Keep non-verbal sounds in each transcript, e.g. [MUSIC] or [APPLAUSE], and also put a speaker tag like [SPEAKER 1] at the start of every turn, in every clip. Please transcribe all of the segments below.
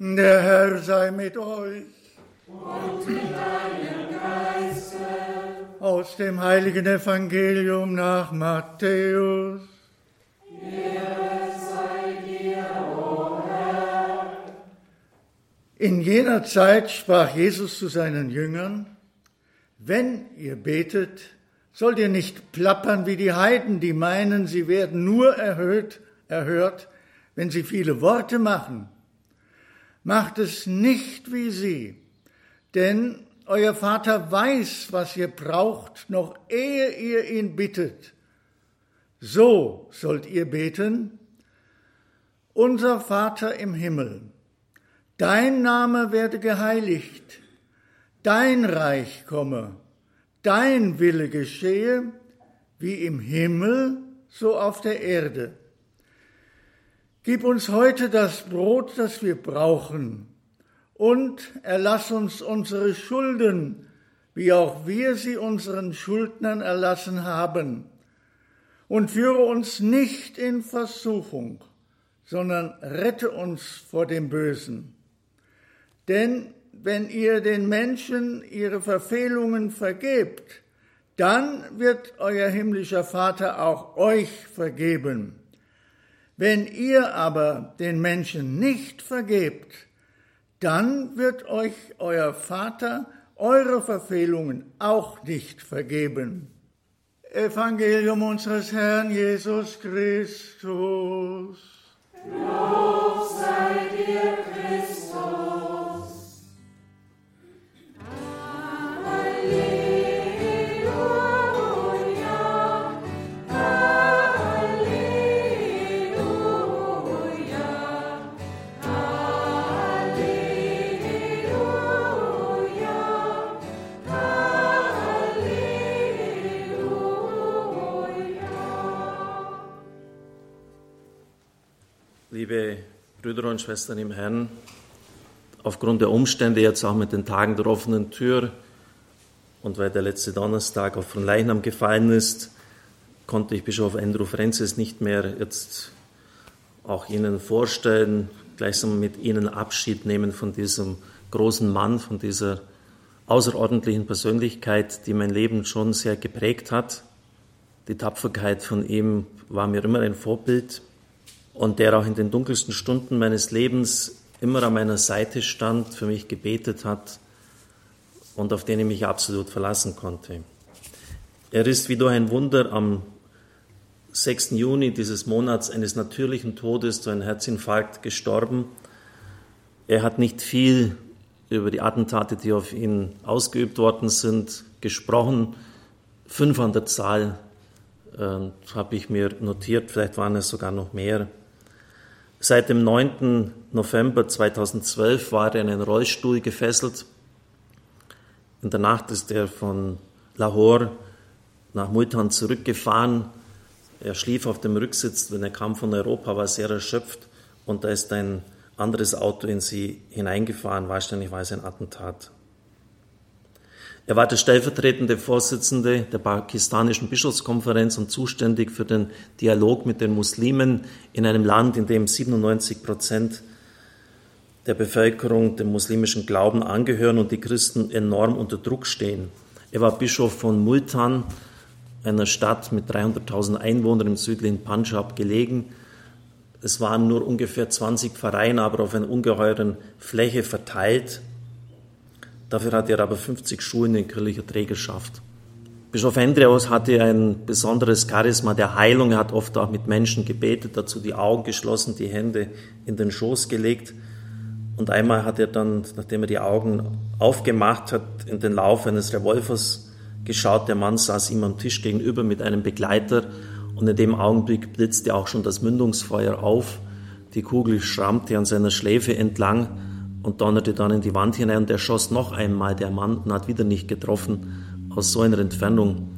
[SPEAKER 1] Der Herr sei mit euch.
[SPEAKER 2] Und mit deinem Geiste.
[SPEAKER 1] Aus dem heiligen Evangelium nach Matthäus.
[SPEAKER 2] Sei dir, o Herr.
[SPEAKER 1] In jener Zeit sprach Jesus zu seinen Jüngern, wenn ihr betet, sollt ihr nicht plappern wie die Heiden, die meinen, sie werden nur erhöht, erhört, wenn sie viele Worte machen. Macht es nicht wie sie, denn euer Vater weiß, was ihr braucht, noch ehe ihr ihn bittet. So sollt ihr beten, unser Vater im Himmel, dein Name werde geheiligt, dein Reich komme, dein Wille geschehe, wie im Himmel, so auf der Erde. Gib uns heute das Brot, das wir brauchen, und erlass uns unsere Schulden, wie auch wir sie unseren Schuldnern erlassen haben. Und führe uns nicht in Versuchung, sondern rette uns vor dem Bösen. Denn wenn ihr den Menschen ihre Verfehlungen vergebt, dann wird euer himmlischer Vater auch euch vergeben. Wenn ihr aber den Menschen nicht vergebt, dann wird euch euer Vater eure Verfehlungen auch nicht vergeben. Evangelium unseres Herrn Jesus Christus.
[SPEAKER 2] Lob sei dir, Christus.
[SPEAKER 3] Brüder und Schwestern im Herrn, aufgrund der Umstände jetzt auch mit den Tagen der offenen Tür und weil der letzte Donnerstag auf von Leichnam gefallen ist, konnte ich Bischof Andrew Francis nicht mehr jetzt auch Ihnen vorstellen, gleichsam mit Ihnen Abschied nehmen von diesem großen Mann, von dieser außerordentlichen Persönlichkeit, die mein Leben schon sehr geprägt hat. Die Tapferkeit von ihm war mir immer ein Vorbild und der auch in den dunkelsten Stunden meines Lebens immer an meiner Seite stand, für mich gebetet hat und auf den ich mich absolut verlassen konnte. Er ist wie durch ein Wunder am 6. Juni dieses Monats eines natürlichen Todes durch einen Herzinfarkt gestorben. Er hat nicht viel über die Attentate, die auf ihn ausgeübt worden sind, gesprochen. Fünf an der Zahl äh, habe ich mir notiert, vielleicht waren es sogar noch mehr. Seit dem 9. November 2012 war er in einen Rollstuhl gefesselt. In der Nacht ist er von Lahore nach Multan zurückgefahren. Er schlief auf dem Rücksitz, wenn er kam von Europa, war sehr erschöpft und da ist ein anderes Auto in sie hineingefahren, wahrscheinlich war es ein Attentat. Er war der stellvertretende Vorsitzende der pakistanischen Bischofskonferenz und zuständig für den Dialog mit den Muslimen in einem Land, in dem 97 Prozent der Bevölkerung dem muslimischen Glauben angehören und die Christen enorm unter Druck stehen. Er war Bischof von Multan, einer Stadt mit 300.000 Einwohnern im südlichen Punjab gelegen. Es waren nur ungefähr 20 Vereine, aber auf einer ungeheuren Fläche verteilt. Dafür hatte er aber 50 Schulen in kirchlicher Trägerschaft. Bischof Andreas hatte ein besonderes Charisma der Heilung. Er hat oft auch mit Menschen gebetet, dazu die Augen geschlossen, die Hände in den Schoß gelegt. Und einmal hat er dann, nachdem er die Augen aufgemacht hat, in den Lauf eines Revolvers geschaut. Der Mann saß ihm am Tisch gegenüber mit einem Begleiter und in dem Augenblick blitzte auch schon das Mündungsfeuer auf. Die Kugel schrammte an seiner Schläfe entlang und donnerte dann in die Wand hinein und er schoss noch einmal. Der Mann und hat wieder nicht getroffen aus so einer Entfernung.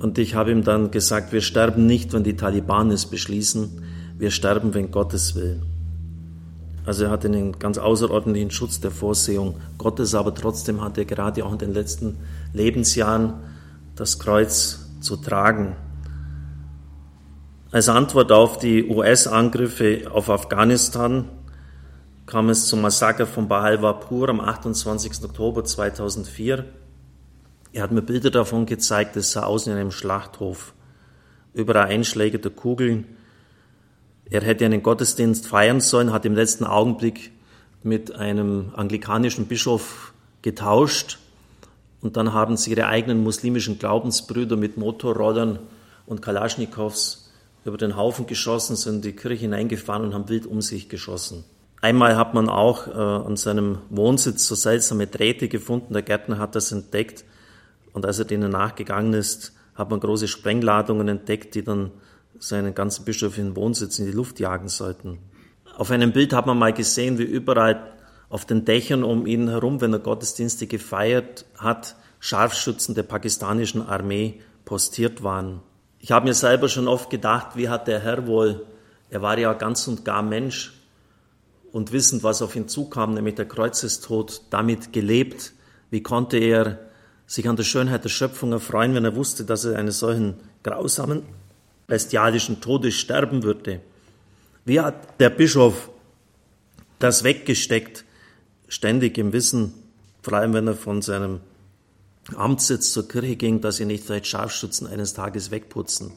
[SPEAKER 3] Und ich habe ihm dann gesagt, wir sterben nicht, wenn die Taliban es beschließen, wir sterben, wenn Gottes will. Also er hatte einen ganz außerordentlichen Schutz der Vorsehung Gottes, aber trotzdem hat er gerade auch in den letzten Lebensjahren das Kreuz zu tragen. Als Antwort auf die US-Angriffe auf Afghanistan kam es zum Massaker von Bahalwapur am 28. Oktober 2004. Er hat mir Bilder davon gezeigt, es sah aus in einem Schlachthof. Überall Einschläge der Kugeln. Er hätte einen Gottesdienst feiern sollen, hat im letzten Augenblick mit einem anglikanischen Bischof getauscht und dann haben sie ihre eigenen muslimischen Glaubensbrüder mit Motorrollern und Kalaschnikows über den Haufen geschossen, sind in die Kirche hineingefahren und haben wild um sich geschossen. Einmal hat man auch äh, an seinem Wohnsitz so seltsame Drähte gefunden. Der Gärtner hat das entdeckt und als er denen nachgegangen ist, hat man große Sprengladungen entdeckt, die dann seinen ganzen bischöflichen Wohnsitz in die Luft jagen sollten. Auf einem Bild hat man mal gesehen, wie überall auf den Dächern um ihn herum, wenn er Gottesdienste gefeiert hat, Scharfschützen der pakistanischen Armee postiert waren. Ich habe mir selber schon oft gedacht, wie hat der Herr wohl, er war ja ganz und gar Mensch und wissend, was auf ihn zukam, nämlich der Kreuzestod, damit gelebt. Wie konnte er sich an der Schönheit der Schöpfung erfreuen, wenn er wusste, dass er einen solchen grausamen, bestialischen Todes sterben würde? Wie hat der Bischof das weggesteckt, ständig im Wissen, vor allem wenn er von seinem Amtssitz zur Kirche ging, dass sie nicht vielleicht Scharfschützen eines Tages wegputzen.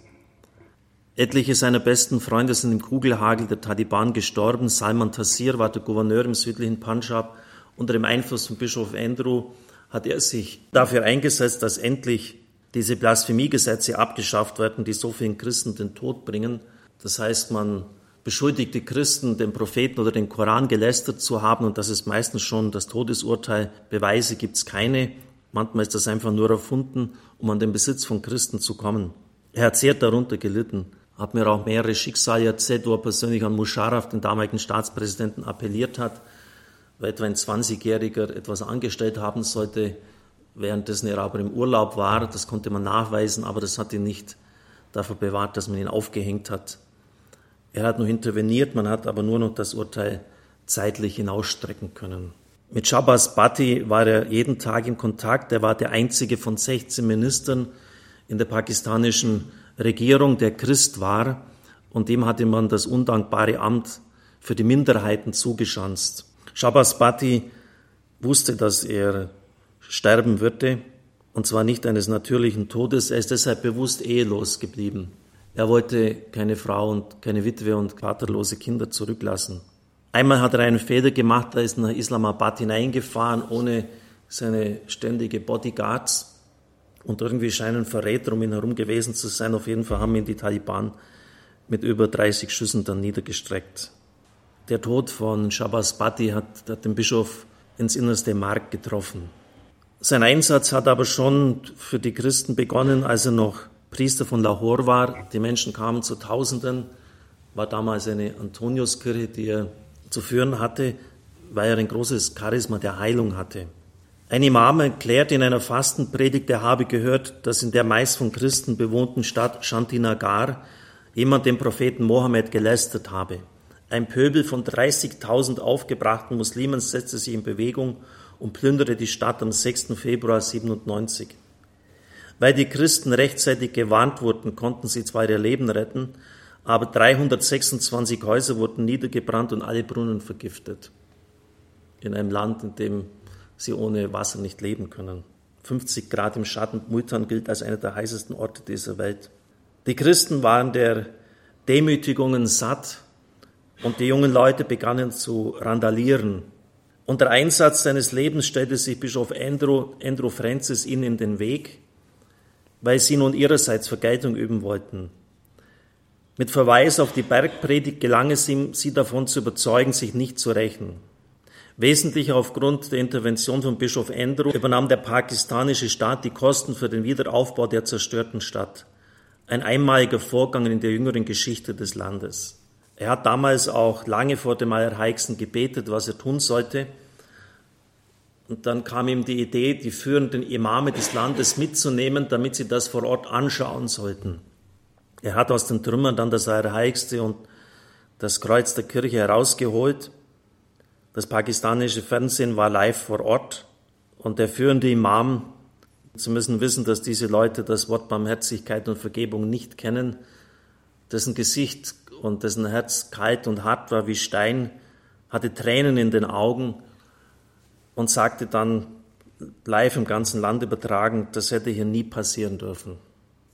[SPEAKER 3] Etliche seiner besten Freunde sind im Kugelhagel der Taliban gestorben. Salman Tassir war der Gouverneur im südlichen Punjab. Unter dem Einfluss von Bischof Andrew hat er sich dafür eingesetzt, dass endlich diese Blasphemiegesetze abgeschafft werden, die so vielen Christen den Tod bringen. Das heißt, man beschuldigt die Christen, den Propheten oder den Koran gelästert zu haben und das ist meistens schon das Todesurteil. Beweise gibt es keine. Manchmal ist das einfach nur erfunden, um an den Besitz von Christen zu kommen. Er hat sehr darunter gelitten, hat mir auch mehrere Schicksale erzählt, wo er persönlich an Musharraf, den damaligen Staatspräsidenten, appelliert hat, weil etwa ein 20-Jähriger etwas angestellt haben sollte, währenddessen er aber im Urlaub war. Das konnte man nachweisen, aber das hat ihn nicht dafür bewahrt, dass man ihn aufgehängt hat. Er hat nur interveniert, man hat aber nur noch das Urteil zeitlich hinausstrecken können. Mit Shabazz Bhatti war er jeden Tag in Kontakt. Er war der einzige von 16 Ministern in der pakistanischen Regierung, der Christ war. Und dem hatte man das undankbare Amt für die Minderheiten zugeschanzt. Shabazz Bhatti wusste, dass er sterben würde. Und zwar nicht eines natürlichen Todes. Er ist deshalb bewusst ehelos geblieben. Er wollte keine Frau und keine Witwe und vaterlose Kinder zurücklassen. Einmal hat er einen Fehler gemacht, er ist nach Islamabad hineingefahren ohne seine ständige Bodyguards und irgendwie scheinen Verräter um ihn herum gewesen zu sein. Auf jeden Fall haben ihn die Taliban mit über 30 Schüssen dann niedergestreckt. Der Tod von Shabazz Bhatti hat, hat den Bischof ins innerste Mark getroffen. Sein Einsatz hat aber schon für die Christen begonnen, als er noch Priester von Lahore war. Die Menschen kamen zu Tausenden, war damals eine Antoniuskirche, die er zu führen hatte, weil er ein großes Charisma der Heilung hatte. Ein Imam erklärt in einer Fastenpredigt, er habe gehört, dass in der meist von Christen bewohnten Stadt Shantinagar jemand den Propheten Mohammed gelästert habe. Ein Pöbel von 30.000 aufgebrachten Muslimen setzte sich in Bewegung und plünderte die Stadt am 6. Februar 97. Weil die Christen rechtzeitig gewarnt wurden, konnten sie zwar ihr Leben retten, aber 326 Häuser wurden niedergebrannt und alle Brunnen vergiftet. In einem Land, in dem sie ohne Wasser nicht leben können. 50 Grad im Schatten. Multan gilt als einer der heißesten Orte dieser Welt. Die Christen waren der Demütigungen satt und die jungen Leute begannen zu randalieren. Unter Einsatz seines Lebens stellte sich Bischof Andrew, Andrew Francis ihnen in den Weg, weil sie nun ihrerseits Vergeltung üben wollten. Mit Verweis auf die Bergpredigt gelang es ihm, sie davon zu überzeugen, sich nicht zu rächen. Wesentlich aufgrund der Intervention von Bischof Andrew übernahm der pakistanische Staat die Kosten für den Wiederaufbau der zerstörten Stadt. Ein einmaliger Vorgang in der jüngeren Geschichte des Landes. Er hat damals auch lange vor dem Allerheiligsten gebetet, was er tun sollte. Und dann kam ihm die Idee, die führenden Imame des Landes mitzunehmen, damit sie das vor Ort anschauen sollten. Er hat aus den Trümmern dann das Allerheiligste und das Kreuz der Kirche herausgeholt. Das pakistanische Fernsehen war live vor Ort und der führende Imam, Sie müssen wissen, dass diese Leute das Wort Barmherzigkeit und Vergebung nicht kennen, dessen Gesicht und dessen Herz kalt und hart war wie Stein, hatte Tränen in den Augen und sagte dann live im ganzen Land übertragen, das hätte hier nie passieren dürfen.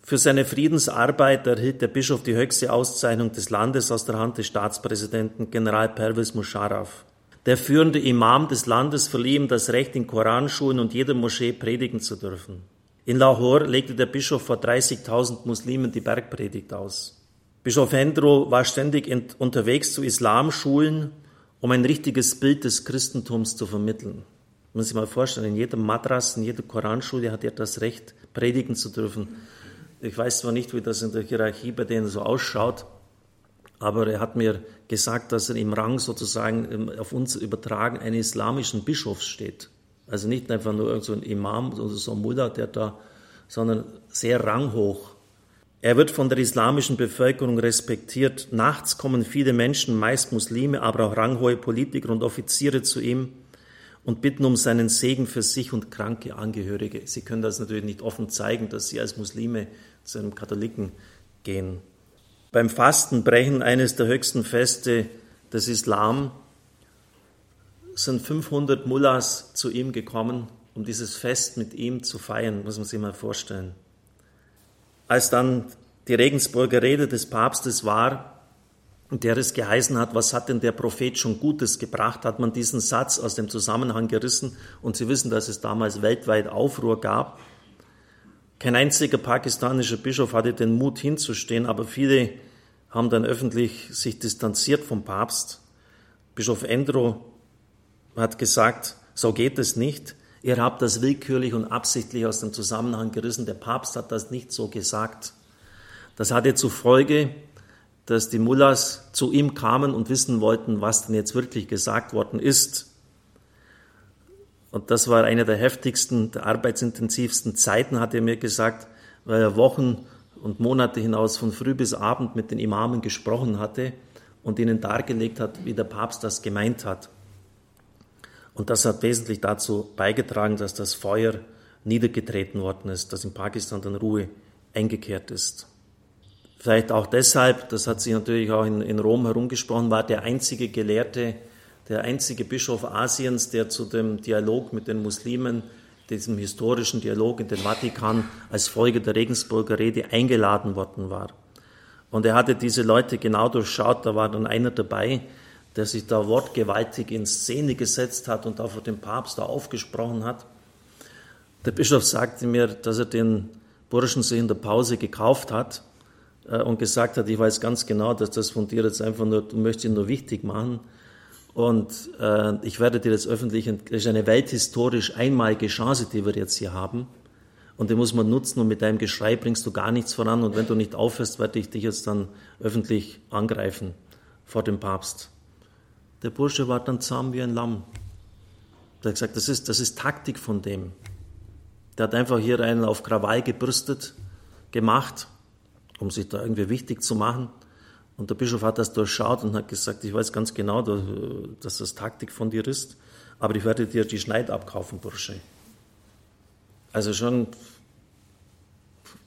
[SPEAKER 3] Für seine Friedensarbeit erhielt der Bischof die höchste Auszeichnung des Landes aus der Hand des Staatspräsidenten General Pervez Musharraf. Der führende Imam des Landes verlieh ihm das Recht, in Koranschulen und jeder Moschee predigen zu dürfen. In Lahore legte der Bischof vor 30.000 Muslimen die Bergpredigt aus. Bischof Hendro war ständig unterwegs zu Islamschulen, um ein richtiges Bild des Christentums zu vermitteln. Man muss sich mal vorstellen, in jedem Madras, in jeder Koranschule hat er das Recht, predigen zu dürfen. Ich weiß zwar nicht, wie das in der Hierarchie bei denen so ausschaut, aber er hat mir gesagt, dass er im Rang sozusagen auf uns übertragen eines islamischen Bischofs steht. Also nicht einfach nur so ein Imam oder so ein Mullah, der da, sondern sehr ranghoch. Er wird von der islamischen Bevölkerung respektiert. Nachts kommen viele Menschen, meist Muslime, aber auch ranghohe Politiker und Offiziere zu ihm und bitten um seinen Segen für sich und kranke Angehörige. Sie können das natürlich nicht offen zeigen, dass sie als Muslime zu einem Katholiken gehen. Beim Fastenbrechen, eines der höchsten Feste des Islam, sind 500 Mullahs zu ihm gekommen, um dieses Fest mit ihm zu feiern, muss man sich mal vorstellen. Als dann die Regensburger Rede des Papstes war, in der es geheißen hat, was hat denn der Prophet schon Gutes gebracht, hat man diesen Satz aus dem Zusammenhang gerissen und Sie wissen, dass es damals weltweit Aufruhr gab. Kein einziger pakistanischer Bischof hatte den Mut hinzustehen, aber viele haben dann öffentlich sich distanziert vom Papst. Bischof Endro hat gesagt, so geht es nicht. Ihr habt das willkürlich und absichtlich aus dem Zusammenhang gerissen. Der Papst hat das nicht so gesagt. Das hatte zur Folge, dass die Mullahs zu ihm kamen und wissen wollten, was denn jetzt wirklich gesagt worden ist. Und das war eine der heftigsten, der arbeitsintensivsten Zeiten, hat er mir gesagt, weil er Wochen und Monate hinaus von früh bis abend mit den Imamen gesprochen hatte und ihnen dargelegt hat, wie der Papst das gemeint hat. Und das hat wesentlich dazu beigetragen, dass das Feuer niedergetreten worden ist, dass in Pakistan dann Ruhe eingekehrt ist. Vielleicht auch deshalb, das hat sich natürlich auch in, in Rom herumgesprochen, war der einzige Gelehrte, der einzige Bischof Asiens, der zu dem Dialog mit den Muslimen, diesem historischen Dialog in den Vatikan als Folge der Regensburger Rede eingeladen worden war. Und er hatte diese Leute genau durchschaut, da war dann einer dabei, der sich da wortgewaltig in Szene gesetzt hat und auch vor dem Papst da aufgesprochen hat. Der Bischof sagte mir, dass er den Burschen sich in der Pause gekauft hat äh, und gesagt hat, ich weiß ganz genau, dass das von dir jetzt einfach nur, du möchtest ihn nur wichtig machen. Und äh, ich werde dir jetzt öffentlich, das ist eine welthistorisch einmalige Chance, die wir jetzt hier haben. Und die muss man nutzen und mit deinem Geschrei bringst du gar nichts voran. Und wenn du nicht aufhörst, werde ich dich jetzt dann öffentlich angreifen vor dem Papst. Der Bursche war dann zahm wie ein Lamm. Der hat gesagt, das ist, das ist Taktik von dem. Der hat einfach hier einen auf Krawall gebürstet, gemacht, um sich da irgendwie wichtig zu machen. Und der Bischof hat das durchschaut und hat gesagt, ich weiß ganz genau, dass das Taktik von dir ist, aber ich werde dir die Schneid abkaufen, Bursche. Also schon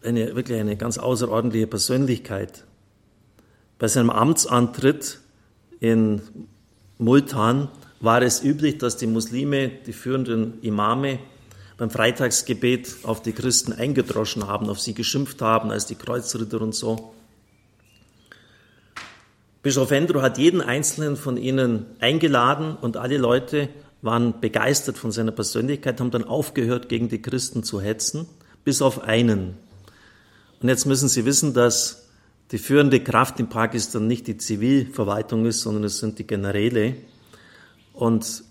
[SPEAKER 3] eine, wirklich eine ganz außerordentliche Persönlichkeit. Bei seinem Amtsantritt in Multan war es üblich, dass die Muslime, die führenden Imame, beim Freitagsgebet auf die Christen eingedroschen haben, auf sie geschimpft haben als die Kreuzritter und so. Bischof Endro hat jeden einzelnen von ihnen eingeladen und alle Leute waren begeistert von seiner Persönlichkeit, haben dann aufgehört, gegen die Christen zu hetzen, bis auf einen. Und jetzt müssen Sie wissen, dass die führende Kraft in Pakistan nicht die Zivilverwaltung ist, sondern es sind die Generäle. Und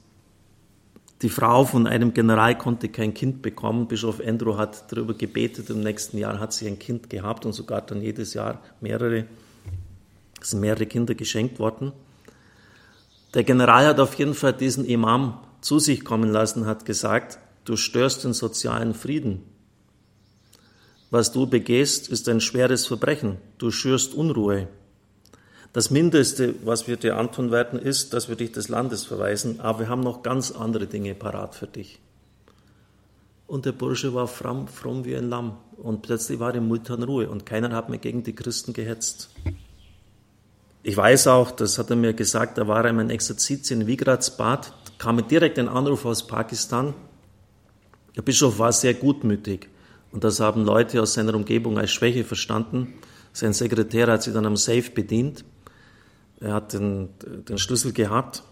[SPEAKER 3] die Frau von einem General konnte kein Kind bekommen. Bischof Andrew hat darüber gebetet. Im nächsten Jahr hat sie ein Kind gehabt und sogar dann jedes Jahr mehrere, es sind mehrere Kinder geschenkt worden. Der General hat auf jeden Fall diesen Imam zu sich kommen lassen, hat gesagt, du störst den sozialen Frieden. Was du begehst, ist ein schweres Verbrechen. Du schürst Unruhe. Das Mindeste, was wir dir antun werden, ist, dass wir dich des Landes verweisen, aber wir haben noch ganz andere Dinge parat für dich. Und der Bursche war fromm, fromm wie ein Lamm. Und plötzlich war im Multan Ruhe und keiner hat mehr gegen die Christen gehetzt. Ich weiß auch, das hat er mir gesagt, da war er in einem Exerzit in Wigratsbad, kam direkt ein Anruf aus Pakistan. Der Bischof war sehr gutmütig und das haben Leute aus seiner Umgebung als Schwäche verstanden. Sein Sekretär hat sich dann am Safe bedient. Er hat den, den Schlüssel gehabt.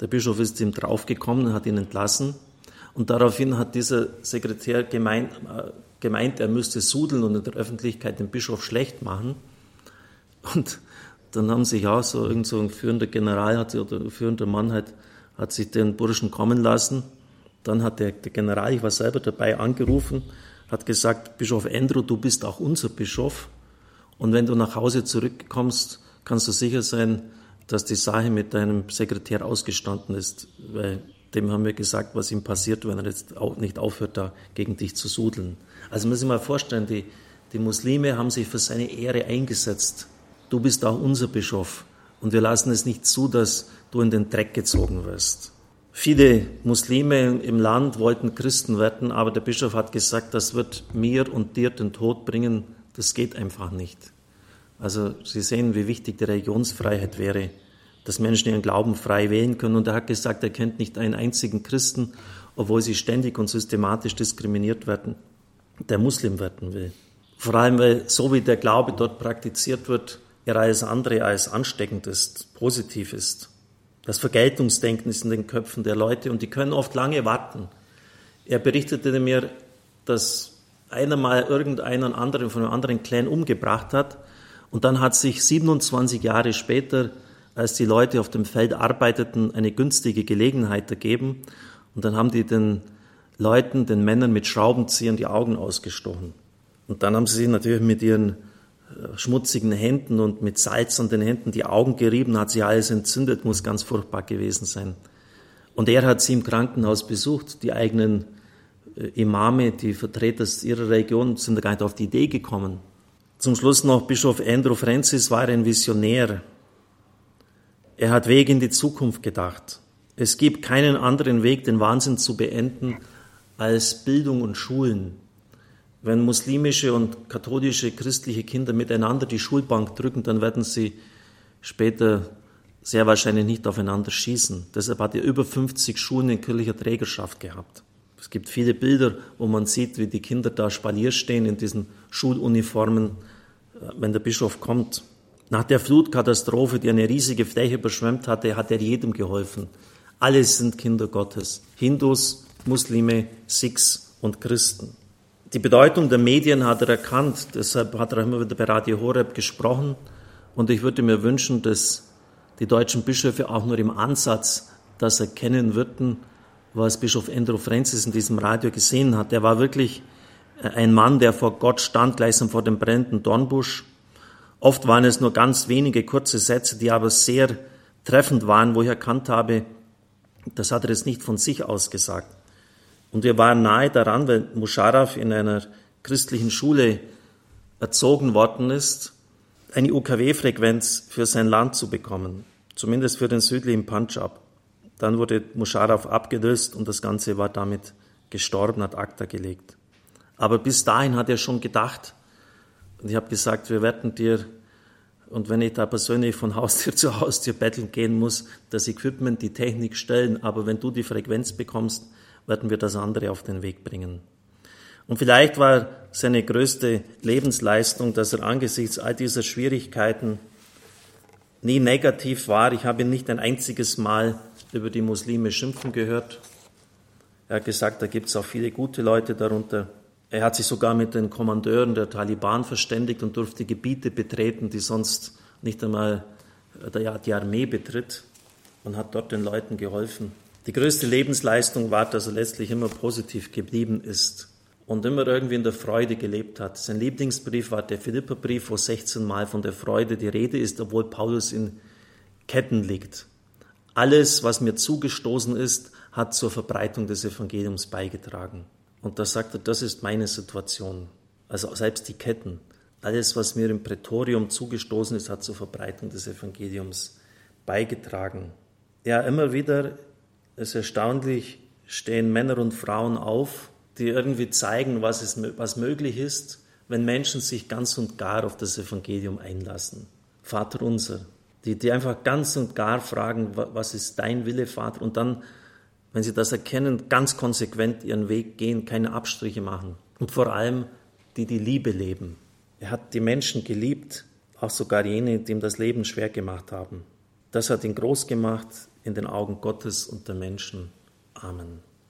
[SPEAKER 3] Der Bischof ist ihm draufgekommen, hat ihn entlassen. Und daraufhin hat dieser Sekretär gemeint, gemeint, er müsste sudeln und in der Öffentlichkeit den Bischof schlecht machen. Und dann haben sich auch so irgend so ein führender General hat, oder ein führender Mann hat, hat sich den Burschen kommen lassen. Dann hat der, der General, ich war selber dabei, angerufen, hat gesagt, Bischof Andrew, du bist auch unser Bischof. Und wenn du nach Hause zurückkommst, kannst du sicher sein, dass die Sache mit deinem Sekretär ausgestanden ist, weil dem haben wir gesagt, was ihm passiert, wenn er jetzt auch nicht aufhört, da gegen dich zu sudeln. Also muss ich mal vorstellen, die, die Muslime haben sich für seine Ehre eingesetzt. Du bist auch unser Bischof und wir lassen es nicht zu, dass du in den Dreck gezogen wirst. Viele Muslime im Land wollten Christen werden, aber der Bischof hat gesagt, das wird mir und dir den Tod bringen. Das geht einfach nicht. Also Sie sehen, wie wichtig die Religionsfreiheit wäre dass Menschen ihren Glauben frei wählen können. Und er hat gesagt, er kennt nicht einen einzigen Christen, obwohl sie ständig und systematisch diskriminiert werden, der Muslim werden will. Vor allem, weil so wie der Glaube dort praktiziert wird, er alles andere als ansteckend ist, positiv ist. Das Vergeltungsdenken ist in den Köpfen der Leute und die können oft lange warten. Er berichtete mir, dass einer mal irgendeinen anderen von einem anderen Clan umgebracht hat und dann hat sich 27 Jahre später als die Leute auf dem Feld arbeiteten, eine günstige Gelegenheit ergeben. Und dann haben die den Leuten, den Männern mit Schraubenziehern die Augen ausgestochen. Und dann haben sie sich natürlich mit ihren schmutzigen Händen und mit Salz an den Händen die Augen gerieben, hat sich alles entzündet, muss ganz furchtbar gewesen sein. Und er hat sie im Krankenhaus besucht. Die eigenen äh, Imame, die Vertreter ihrer Region sind da gar nicht auf die Idee gekommen. Zum Schluss noch Bischof Andrew Francis war ein Visionär. Er hat Weg in die Zukunft gedacht. Es gibt keinen anderen Weg, den Wahnsinn zu beenden, als Bildung und Schulen. Wenn muslimische und katholische christliche Kinder miteinander die Schulbank drücken, dann werden sie später sehr wahrscheinlich nicht aufeinander schießen. Deshalb hat er über 50 Schulen in kirchlicher Trägerschaft gehabt. Es gibt viele Bilder, wo man sieht, wie die Kinder da Spalier stehen in diesen Schuluniformen, äh, wenn der Bischof kommt. Nach der Flutkatastrophe, die eine riesige Fläche überschwemmt hatte, hat er jedem geholfen. Alle sind Kinder Gottes. Hindus, Muslime, Sikhs und Christen. Die Bedeutung der Medien hat er erkannt, deshalb hat er immer wieder bei Radio Horeb gesprochen. Und ich würde mir wünschen, dass die deutschen Bischöfe auch nur im Ansatz das erkennen würden, was Bischof Andrew Francis in diesem Radio gesehen hat. Er war wirklich ein Mann, der vor Gott stand, gleichsam vor dem brennenden Dornbusch Oft waren es nur ganz wenige kurze Sätze, die aber sehr treffend waren, wo ich erkannt habe, das hat er jetzt nicht von sich aus gesagt. Und wir waren nahe daran, weil Musharraf in einer christlichen Schule erzogen worden ist, eine UKW-Frequenz für sein Land zu bekommen, zumindest für den südlichen Punjab. Dann wurde Musharraf abgelöst und das Ganze war damit gestorben, hat Akta gelegt. Aber bis dahin hat er schon gedacht, und ich habe gesagt, wir werden dir, und wenn ich da persönlich von [LAUGHS] Haustür zu Haustür betteln gehen muss, das Equipment, die Technik stellen, aber wenn du die Frequenz bekommst, werden wir das andere auf den Weg bringen. Und vielleicht war seine größte Lebensleistung, dass er angesichts all dieser Schwierigkeiten nie negativ war. Ich habe ihn nicht ein einziges Mal über die Muslime schimpfen gehört. Er hat gesagt, da gibt es auch viele gute Leute darunter. Er hat sich sogar mit den Kommandeuren der Taliban verständigt und durfte Gebiete betreten, die sonst nicht einmal die Armee betritt und hat dort den Leuten geholfen. Die größte Lebensleistung war, dass er letztlich immer positiv geblieben ist und immer irgendwie in der Freude gelebt hat. Sein Lieblingsbrief war der Philipperbrief, wo 16 Mal von der Freude die Rede ist, obwohl Paulus in Ketten liegt. Alles, was mir zugestoßen ist, hat zur Verbreitung des Evangeliums beigetragen. Und da sagt er, das ist meine Situation. Also selbst die Ketten, alles, was mir im Prätorium zugestoßen ist, hat zur Verbreitung des Evangeliums beigetragen. Ja, immer wieder ist erstaunlich, stehen Männer und Frauen auf, die irgendwie zeigen, was, ist, was möglich ist, wenn Menschen sich ganz und gar auf das Evangelium einlassen. Vater unser, die, die einfach ganz und gar fragen, was ist dein Wille, Vater? Und dann, wenn sie das erkennen, ganz konsequent ihren Weg gehen, keine Abstriche machen. Und vor allem, die die Liebe leben. Er hat die Menschen geliebt, auch sogar jene, die ihm das Leben schwer gemacht haben. Das hat ihn groß gemacht in den Augen Gottes und der Menschen. Amen.